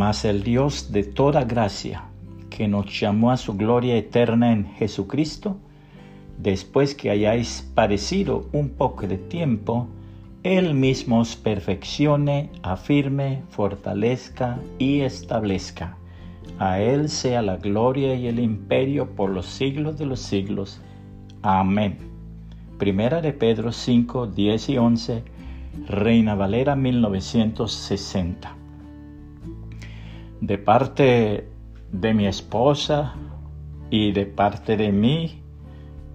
Mas el Dios de toda gracia, que nos llamó a su gloria eterna en Jesucristo, después que hayáis padecido un poco de tiempo, Él mismo os perfeccione, afirme, fortalezca y establezca. A Él sea la gloria y el imperio por los siglos de los siglos. Amén. Primera de Pedro 5, 10 y 11, Reina Valera 1960. De parte de mi esposa y de parte de mí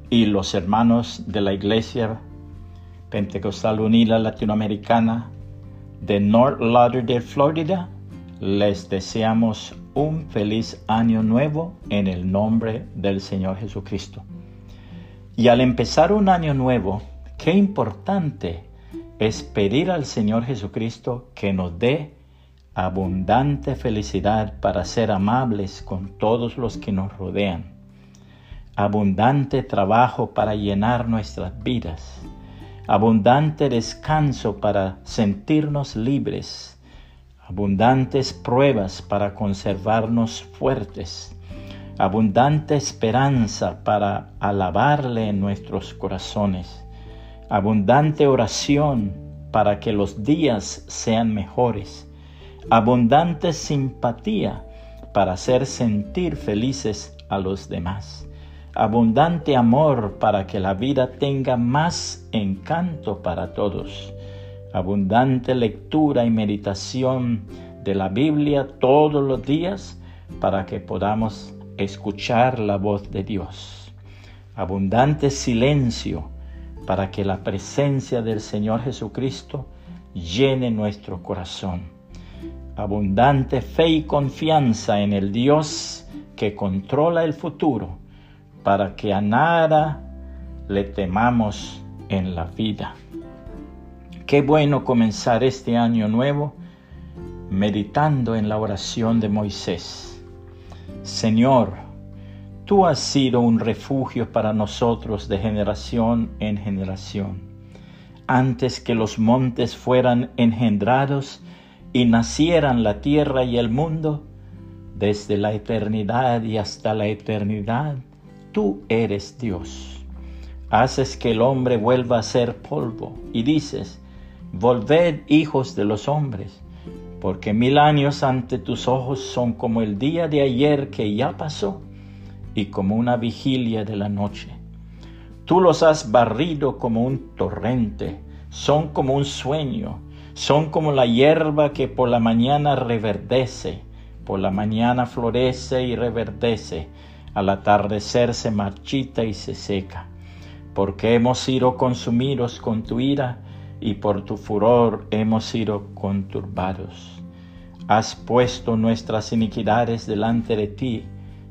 y los hermanos de la Iglesia Pentecostal Unida Latinoamericana de North Lauderdale, Florida, les deseamos un feliz año nuevo en el nombre del Señor Jesucristo. Y al empezar un año nuevo, qué importante es pedir al Señor Jesucristo que nos dé abundante felicidad para ser amables con todos los que nos rodean, abundante trabajo para llenar nuestras vidas, abundante descanso para sentirnos libres, abundantes pruebas para conservarnos fuertes, abundante esperanza para alabarle en nuestros corazones, abundante oración para que los días sean mejores, abundante simpatía para hacer sentir felices a los demás, abundante amor para que la vida tenga más encanto para todos, abundante lectura y meditación de la Biblia todos los días para que podamos escuchar la voz de Dios, abundante silencio para que la presencia del Señor Jesucristo llene nuestro corazón abundante fe y confianza en el Dios que controla el futuro, para que a nada le temamos en la vida. Qué bueno comenzar este año nuevo meditando en la oración de Moisés. Señor, tú has sido un refugio para nosotros de generación en generación. Antes que los montes fueran engendrados, y nacieran la tierra y el mundo, desde la eternidad y hasta la eternidad, tú eres Dios. Haces que el hombre vuelva a ser polvo y dices, volved hijos de los hombres, porque mil años ante tus ojos son como el día de ayer que ya pasó y como una vigilia de la noche. Tú los has barrido como un torrente, son como un sueño, son como la hierba que por la mañana reverdece, por la mañana florece y reverdece, al atardecer se marchita y se seca. Porque hemos sido consumidos con tu ira y por tu furor hemos sido conturbados. Has puesto nuestras iniquidades delante de ti,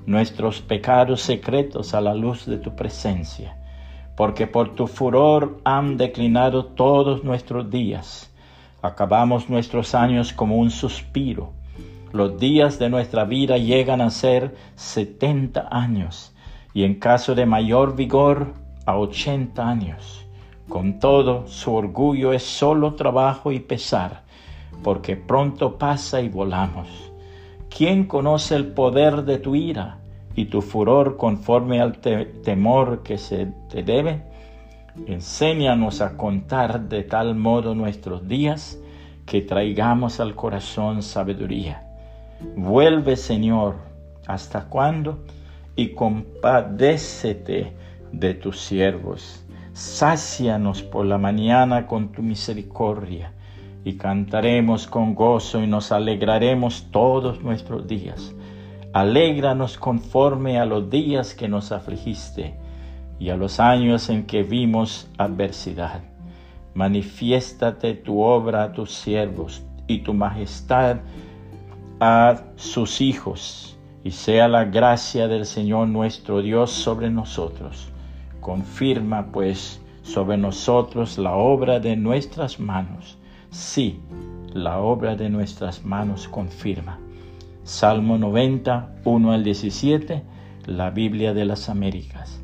nuestros pecados secretos a la luz de tu presencia, porque por tu furor han declinado todos nuestros días Acabamos nuestros años como un suspiro. Los días de nuestra vida llegan a ser setenta años y en caso de mayor vigor a ochenta años. Con todo, su orgullo es solo trabajo y pesar, porque pronto pasa y volamos. ¿Quién conoce el poder de tu ira y tu furor conforme al temor que se te debe? Enséñanos a contar de tal modo nuestros días que traigamos al corazón sabiduría. Vuelve, Señor, ¿hasta cuándo? Y compadécete de tus siervos. Sácianos por la mañana con tu misericordia y cantaremos con gozo y nos alegraremos todos nuestros días. Alégranos conforme a los días que nos afligiste y a los años en que vimos adversidad. Manifiéstate tu obra a tus siervos y tu majestad a sus hijos, y sea la gracia del Señor nuestro Dios sobre nosotros. Confirma pues sobre nosotros la obra de nuestras manos. Sí, la obra de nuestras manos confirma. Salmo 90, 1 al 17, la Biblia de las Américas